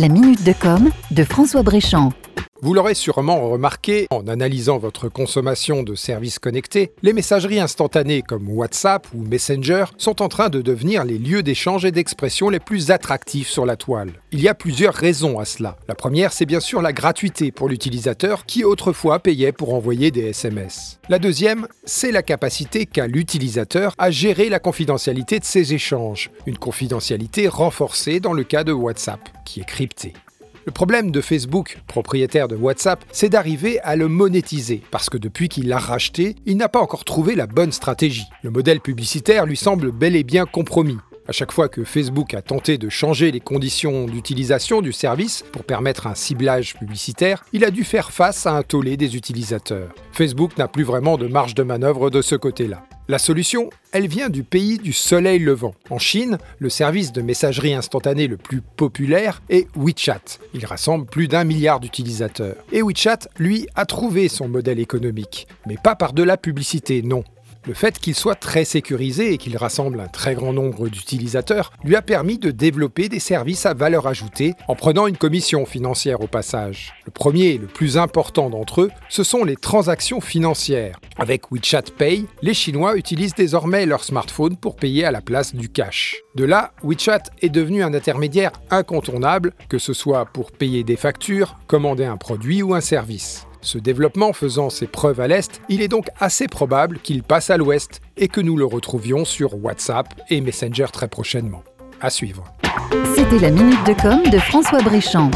La minute de com de François Bréchamp. Vous l'aurez sûrement remarqué en analysant votre consommation de services connectés, les messageries instantanées comme WhatsApp ou Messenger sont en train de devenir les lieux d'échange et d'expression les plus attractifs sur la toile. Il y a plusieurs raisons à cela. La première, c'est bien sûr la gratuité pour l'utilisateur qui autrefois payait pour envoyer des SMS. La deuxième, c'est la capacité qu'a l'utilisateur à gérer la confidentialité de ses échanges, une confidentialité renforcée dans le cas de WhatsApp, qui est cryptée. Le problème de Facebook, propriétaire de WhatsApp, c'est d'arriver à le monétiser, parce que depuis qu'il l'a racheté, il n'a pas encore trouvé la bonne stratégie. Le modèle publicitaire lui semble bel et bien compromis. À chaque fois que Facebook a tenté de changer les conditions d'utilisation du service pour permettre un ciblage publicitaire, il a dû faire face à un tollé des utilisateurs. Facebook n'a plus vraiment de marge de manœuvre de ce côté-là. La solution, elle vient du pays du soleil levant. En Chine, le service de messagerie instantanée le plus populaire est WeChat. Il rassemble plus d'un milliard d'utilisateurs. Et WeChat, lui, a trouvé son modèle économique. Mais pas par de la publicité, non. Le fait qu'il soit très sécurisé et qu'il rassemble un très grand nombre d'utilisateurs lui a permis de développer des services à valeur ajoutée en prenant une commission financière au passage. Le premier et le plus important d'entre eux, ce sont les transactions financières. Avec WeChat Pay, les Chinois utilisent désormais leur smartphone pour payer à la place du cash. De là, WeChat est devenu un intermédiaire incontournable, que ce soit pour payer des factures, commander un produit ou un service. Ce développement faisant ses preuves à l'Est, il est donc assez probable qu'il passe à l'Ouest et que nous le retrouvions sur WhatsApp et Messenger très prochainement. À suivre. C'était la minute de com de François Bréchamp.